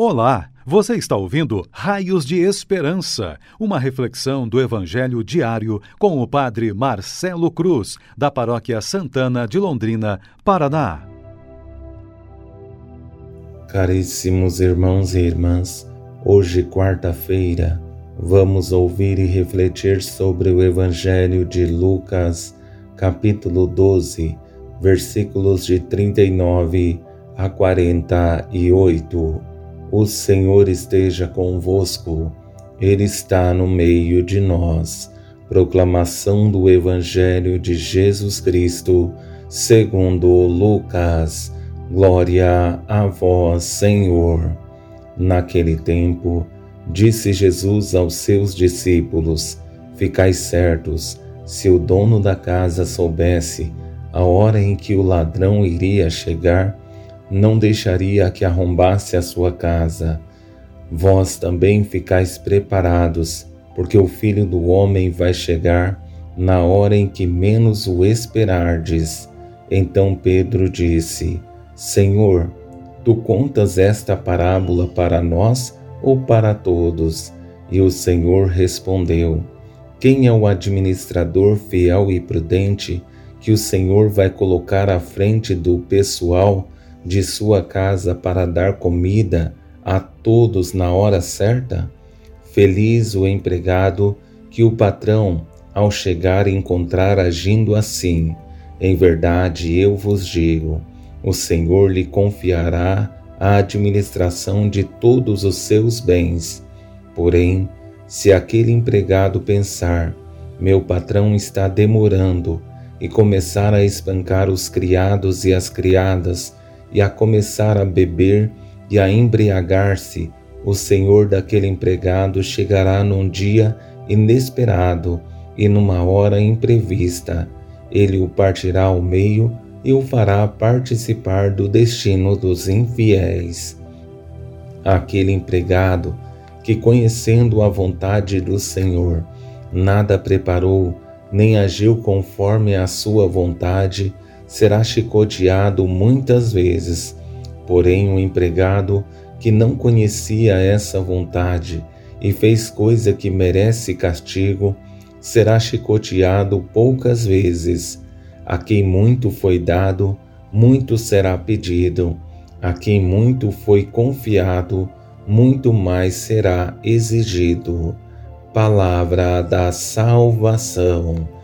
Olá, você está ouvindo Raios de Esperança, uma reflexão do Evangelho diário com o Padre Marcelo Cruz, da Paróquia Santana de Londrina, Paraná. Caríssimos irmãos e irmãs, hoje, quarta-feira, vamos ouvir e refletir sobre o Evangelho de Lucas, capítulo 12, versículos de 39 a 48. O Senhor esteja convosco, Ele está no meio de nós. Proclamação do Evangelho de Jesus Cristo, segundo Lucas. Glória a vós, Senhor. Naquele tempo, disse Jesus aos seus discípulos: Ficai certos, se o dono da casa soubesse a hora em que o ladrão iria chegar, não deixaria que arrombasse a sua casa. Vós também ficais preparados, porque o Filho do Homem vai chegar na hora em que menos o esperardes. Então Pedro disse: Senhor, tu contas esta parábola para nós ou para todos? E o Senhor respondeu: Quem é o administrador fiel e prudente que o Senhor vai colocar à frente do pessoal? De sua casa para dar comida a todos na hora certa? Feliz o empregado que o patrão, ao chegar, encontrar agindo assim. Em verdade, eu vos digo: o Senhor lhe confiará a administração de todos os seus bens. Porém, se aquele empregado pensar, meu patrão está demorando, e começar a espancar os criados e as criadas, e a começar a beber e a embriagar-se, o senhor daquele empregado chegará num dia inesperado e numa hora imprevista. Ele o partirá ao meio e o fará participar do destino dos infiéis. Aquele empregado que, conhecendo a vontade do Senhor, nada preparou, nem agiu conforme a sua vontade, será chicoteado muitas vezes. Porém, o empregado que não conhecia essa vontade e fez coisa que merece castigo, será chicoteado poucas vezes. A quem muito foi dado, muito será pedido. A quem muito foi confiado, muito mais será exigido. Palavra da salvação.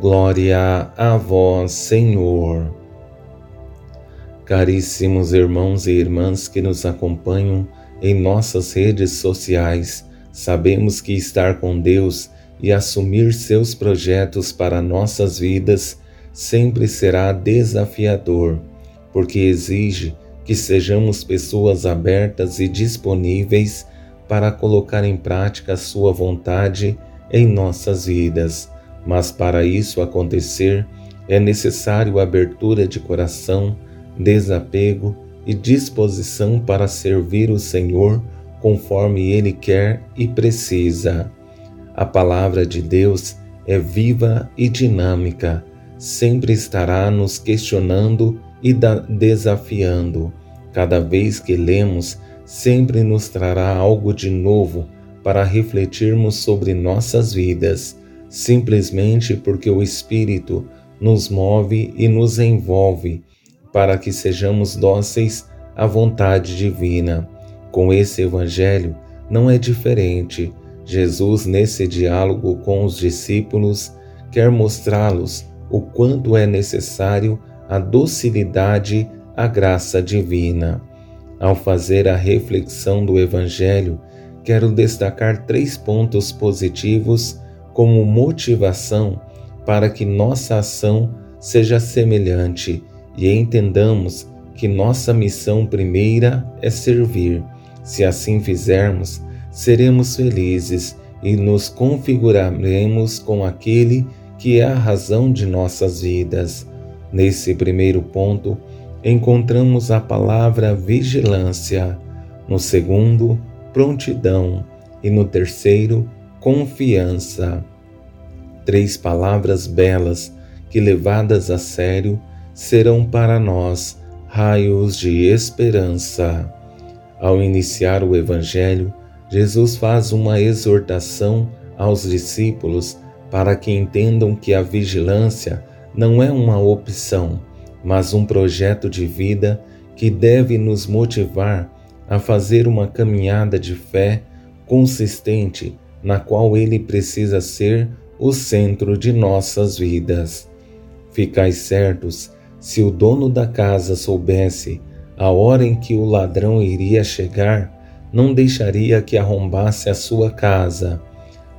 Glória a vós, Senhor. Caríssimos irmãos e irmãs que nos acompanham em nossas redes sociais, sabemos que estar com Deus e assumir seus projetos para nossas vidas sempre será desafiador, porque exige que sejamos pessoas abertas e disponíveis para colocar em prática Sua vontade em nossas vidas mas para isso acontecer, é necessário abertura de coração, desapego e disposição para servir o Senhor conforme Ele quer e precisa. A palavra de Deus é viva e dinâmica, sempre estará nos questionando e desafiando. Cada vez que lemos, sempre nos trará algo de novo para refletirmos sobre nossas vidas simplesmente porque o Espírito nos move e nos envolve para que sejamos dóceis à vontade divina. Com esse Evangelho não é diferente. Jesus, nesse diálogo com os discípulos, quer mostrá-los o quanto é necessário a docilidade à graça divina. Ao fazer a reflexão do Evangelho, quero destacar três pontos positivos como motivação para que nossa ação seja semelhante e entendamos que nossa missão primeira é servir. Se assim fizermos, seremos felizes e nos configuraremos com aquele que é a razão de nossas vidas. Nesse primeiro ponto, encontramos a palavra vigilância, no segundo, prontidão e no terceiro, confiança. Três palavras belas que, levadas a sério, serão para nós raios de esperança. Ao iniciar o Evangelho, Jesus faz uma exortação aos discípulos para que entendam que a vigilância não é uma opção, mas um projeto de vida que deve nos motivar a fazer uma caminhada de fé consistente, na qual ele precisa ser o centro de nossas vidas. Ficais certos, se o dono da casa soubesse a hora em que o ladrão iria chegar, não deixaria que arrombasse a sua casa.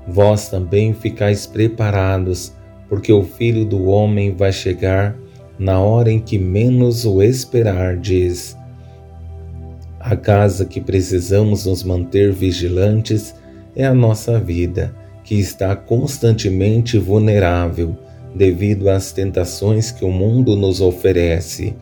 Vós também ficais preparados, porque o filho do homem vai chegar na hora em que menos o esperardes. A casa que precisamos nos manter vigilantes é a nossa vida, que está constantemente vulnerável devido às tentações que o mundo nos oferece.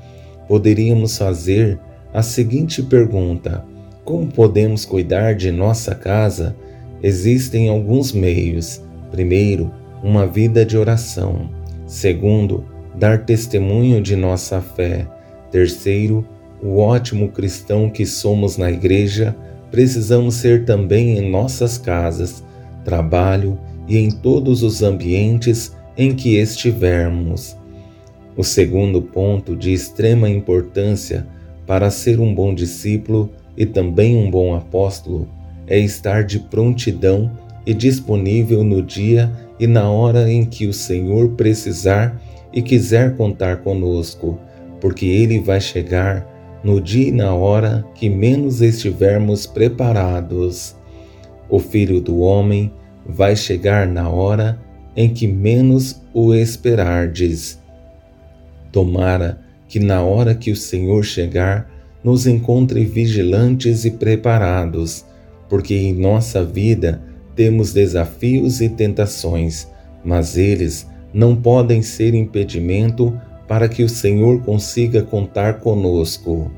Poderíamos fazer a seguinte pergunta: como podemos cuidar de nossa casa? Existem alguns meios. Primeiro, uma vida de oração. Segundo, dar testemunho de nossa fé. Terceiro, o ótimo cristão que somos na igreja, precisamos ser também em nossas casas, trabalho e em todos os ambientes em que estivermos. O segundo ponto de extrema importância para ser um bom discípulo e também um bom apóstolo é estar de prontidão e disponível no dia e na hora em que o Senhor precisar e quiser contar conosco, porque Ele vai chegar no dia e na hora que menos estivermos preparados. O Filho do Homem vai chegar na hora em que menos o esperardes. Tomara que na hora que o Senhor chegar, nos encontre vigilantes e preparados, porque em nossa vida temos desafios e tentações, mas eles não podem ser impedimento para que o Senhor consiga contar conosco.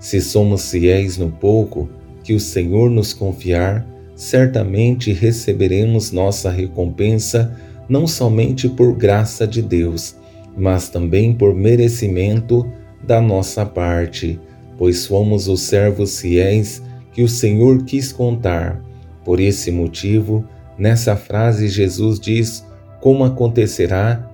Se somos fiéis no pouco que o Senhor nos confiar, certamente receberemos nossa recompensa não somente por graça de Deus, mas também por merecimento da nossa parte, pois fomos os servos fiéis que o Senhor quis contar. Por esse motivo, nessa frase Jesus diz como acontecerá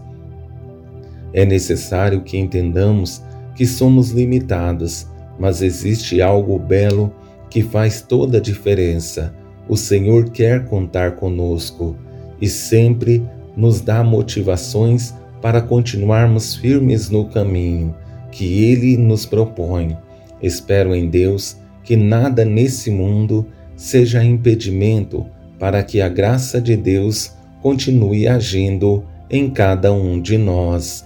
É necessário que entendamos que somos limitados, mas existe algo belo que faz toda a diferença. O Senhor quer contar conosco e sempre nos dá motivações para continuarmos firmes no caminho que Ele nos propõe. Espero em Deus que nada nesse mundo seja impedimento para que a graça de Deus continue agindo em cada um de nós.